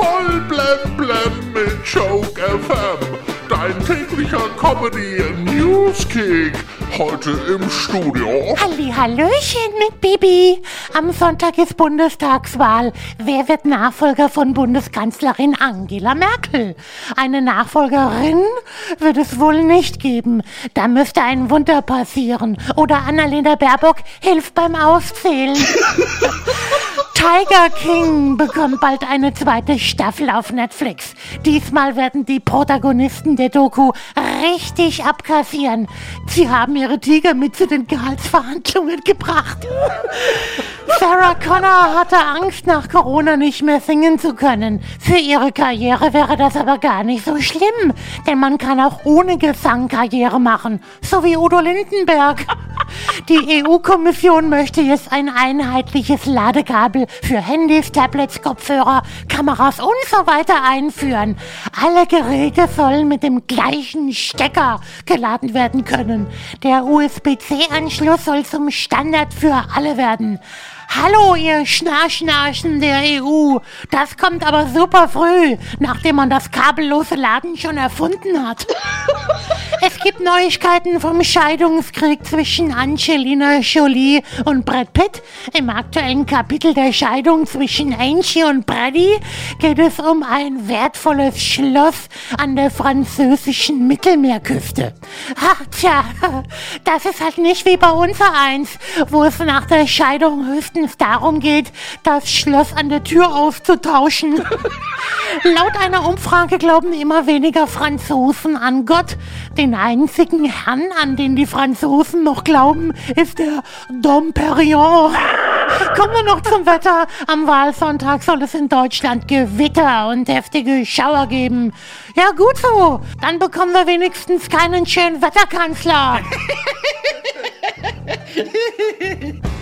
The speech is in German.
Voll blem blem mit Joke FM. Dein täglicher Comedy Newskick. Heute im Studio. Halli, Hallöchen mit Bibi. Am Sonntag ist Bundestagswahl. Wer wird Nachfolger von Bundeskanzlerin Angela Merkel? Eine Nachfolgerin wird es wohl nicht geben. Da müsste ein Wunder passieren. Oder Annalena Baerbock hilft beim Auszählen. Tiger King bekommt bald eine zweite Staffel auf Netflix. Diesmal werden die Protagonisten der Doku richtig abkassieren. Sie haben ihre Tiger mit zu den Gehaltsverhandlungen gebracht. Sarah Connor hatte Angst, nach Corona nicht mehr singen zu können. Für ihre Karriere wäre das aber gar nicht so schlimm, denn man kann auch ohne Gesang Karriere machen, so wie Udo Lindenberg. Die EU-Kommission möchte jetzt ein einheitliches Ladekabel für Handys, Tablets, Kopfhörer, Kameras und so weiter einführen. Alle Geräte sollen mit dem gleichen Stecker geladen werden können. Der USB-C-Anschluss soll zum Standard für alle werden. Hallo, ihr Schnarschnarchen der EU. Das kommt aber super früh, nachdem man das kabellose Laden schon erfunden hat. Es gibt Neuigkeiten vom Scheidungskrieg zwischen Angelina Jolie und Brad Pitt. Im aktuellen Kapitel der Scheidung zwischen Angie und Brady geht es um ein wertvolles Schloss an der französischen Mittelmeerküste. Ach, tja, das ist halt nicht wie bei uns eins, wo es nach der Scheidung höchstens darum geht, das Schloss an der Tür auszutauschen. Laut einer Umfrage glauben immer weniger Franzosen an Gott. Den einzigen Herrn, an den die Franzosen noch glauben, ist der Dom Perignon. Kommen wir noch zum Wetter. Am Wahlsonntag soll es in Deutschland Gewitter und heftige Schauer geben. Ja, gut so. Dann bekommen wir wenigstens keinen schönen Wetterkanzler.